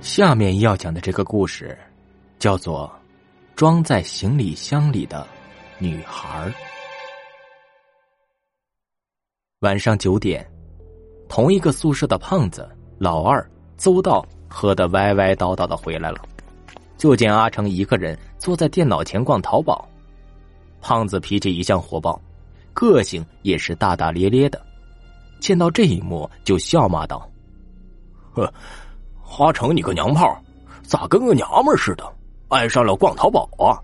下面要讲的这个故事，叫做《装在行李箱里的女孩》。晚上九点，同一个宿舍的胖子老二邹道喝得歪歪叨叨的回来了，就见阿成一个人坐在电脑前逛淘宝。胖子脾气一向火爆，个性也是大大咧咧的，见到这一幕就笑骂道：“呵。”阿成，你个娘炮，咋跟个娘们似的，爱上了逛淘宝啊？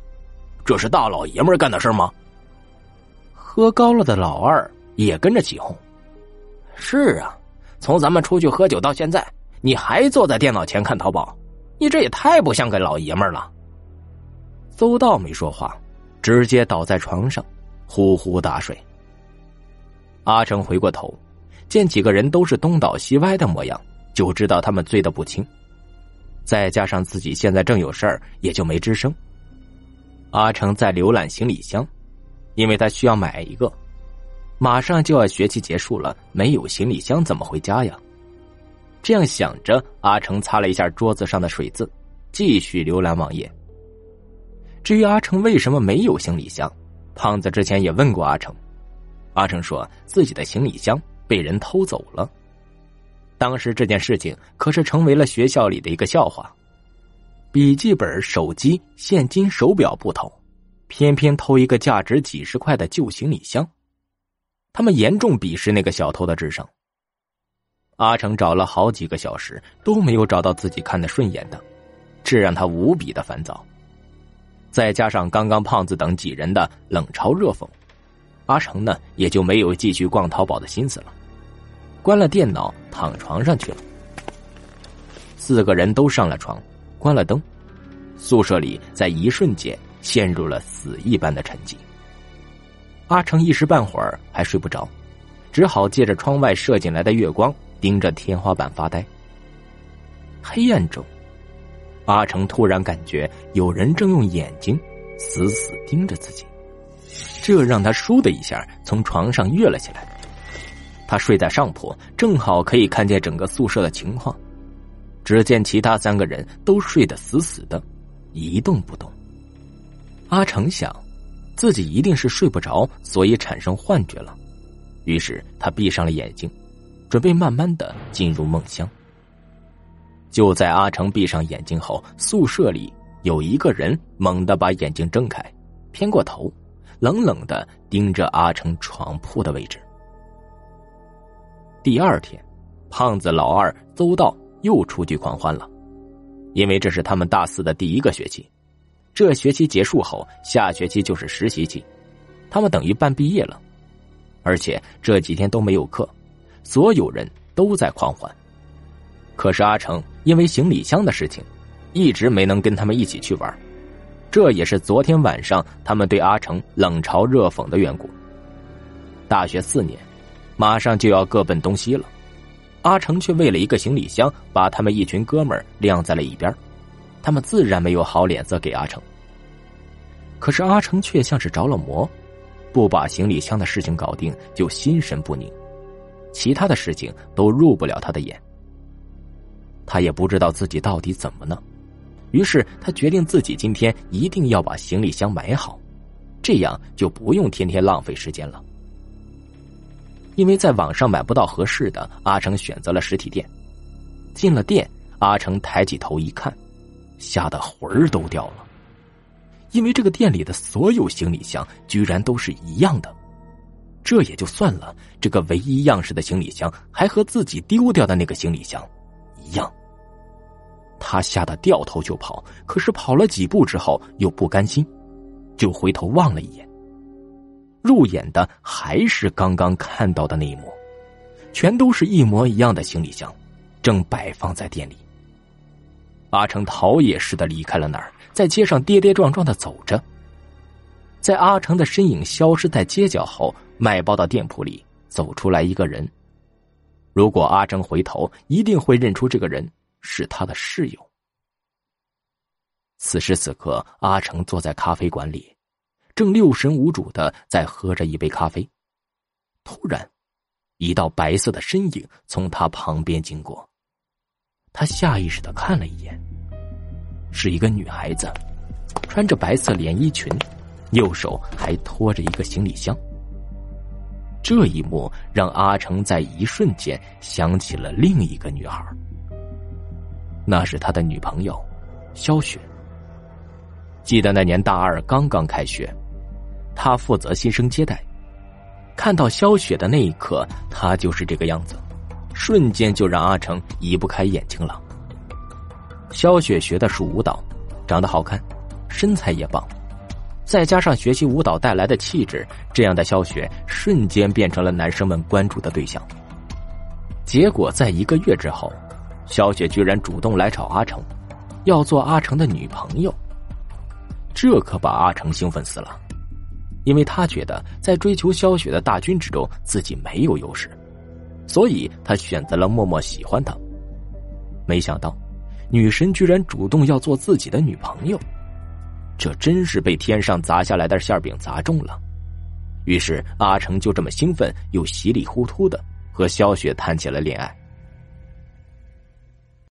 这是大老爷们干的事吗？喝高了的老二也跟着起哄。是啊，从咱们出去喝酒到现在，你还坐在电脑前看淘宝，你这也太不像个老爷们了。邹道没说话，直接倒在床上，呼呼大睡。阿成回过头，见几个人都是东倒西歪的模样。就知道他们醉得不轻，再加上自己现在正有事儿，也就没吱声。阿成在浏览行李箱，因为他需要买一个，马上就要学期结束了，没有行李箱怎么回家呀？这样想着，阿成擦了一下桌子上的水渍，继续浏览网页。至于阿成为什么没有行李箱，胖子之前也问过阿成，阿成说自己的行李箱被人偷走了。当时这件事情可是成为了学校里的一个笑话。笔记本、手机、现金、手表不偷，偏偏偷一个价值几十块的旧行李箱。他们严重鄙视那个小偷的智商。阿成找了好几个小时都没有找到自己看的顺眼的，这让他无比的烦躁。再加上刚刚胖子等几人的冷嘲热讽，阿成呢也就没有继续逛淘宝的心思了。关了电脑，躺床上去了。四个人都上了床，关了灯，宿舍里在一瞬间陷入了死一般的沉寂。阿成一时半会儿还睡不着，只好借着窗外射进来的月光，盯着天花板发呆。黑暗中，阿成突然感觉有人正用眼睛死死盯着自己，这让他倏的一下从床上跃了起来。他睡在上铺，正好可以看见整个宿舍的情况。只见其他三个人都睡得死死的，一动不动。阿成想，自己一定是睡不着，所以产生幻觉了。于是他闭上了眼睛，准备慢慢的进入梦乡。就在阿成闭上眼睛后，宿舍里有一个人猛地把眼睛睁开，偏过头，冷冷的盯着阿成床铺的位置。第二天，胖子老二邹道又出去狂欢了，因为这是他们大四的第一个学期。这学期结束后，下学期就是实习期，他们等于半毕业了。而且这几天都没有课，所有人都在狂欢。可是阿成因为行李箱的事情，一直没能跟他们一起去玩，这也是昨天晚上他们对阿成冷嘲热讽的缘故。大学四年。马上就要各奔东西了，阿成却为了一个行李箱，把他们一群哥们儿晾在了一边，他们自然没有好脸色给阿成。可是阿成却像是着了魔，不把行李箱的事情搞定就心神不宁，其他的事情都入不了他的眼。他也不知道自己到底怎么了，于是他决定自己今天一定要把行李箱买好，这样就不用天天浪费时间了。因为在网上买不到合适的，阿成选择了实体店。进了店，阿成抬起头一看，吓得魂儿都掉了。因为这个店里的所有行李箱居然都是一样的，这也就算了，这个唯一样式的行李箱还和自己丢掉的那个行李箱一样。他吓得掉头就跑，可是跑了几步之后又不甘心，就回头望了一眼。入眼的还是刚刚看到的那一幕，全都是一模一样的行李箱，正摆放在店里。阿成逃也似的离开了那儿，在街上跌跌撞撞的走着。在阿成的身影消失在街角后，卖包的店铺里走出来一个人。如果阿成回头，一定会认出这个人是他的室友。此时此刻，阿成坐在咖啡馆里。正六神无主的在喝着一杯咖啡，突然，一道白色的身影从他旁边经过。他下意识的看了一眼，是一个女孩子，穿着白色连衣裙，右手还拖着一个行李箱。这一幕让阿成在一瞬间想起了另一个女孩，那是他的女朋友肖雪。记得那年大二刚刚开学，他负责新生接待，看到肖雪的那一刻，他就是这个样子。瞬间就让阿成移不开眼睛了。肖雪学的是舞蹈，长得好看，身材也棒，再加上学习舞蹈带来的气质，这样的肖雪瞬间变成了男生们关注的对象。结果在一个月之后，肖雪居然主动来找阿成，要做阿成的女朋友。这可把阿成兴奋死了，因为他觉得在追求肖雪的大军之中，自己没有优势。所以他选择了默默喜欢她，没想到，女神居然主动要做自己的女朋友，这真是被天上砸下来的馅饼砸中了。于是阿成就这么兴奋又稀里糊涂的和肖雪谈起了恋爱。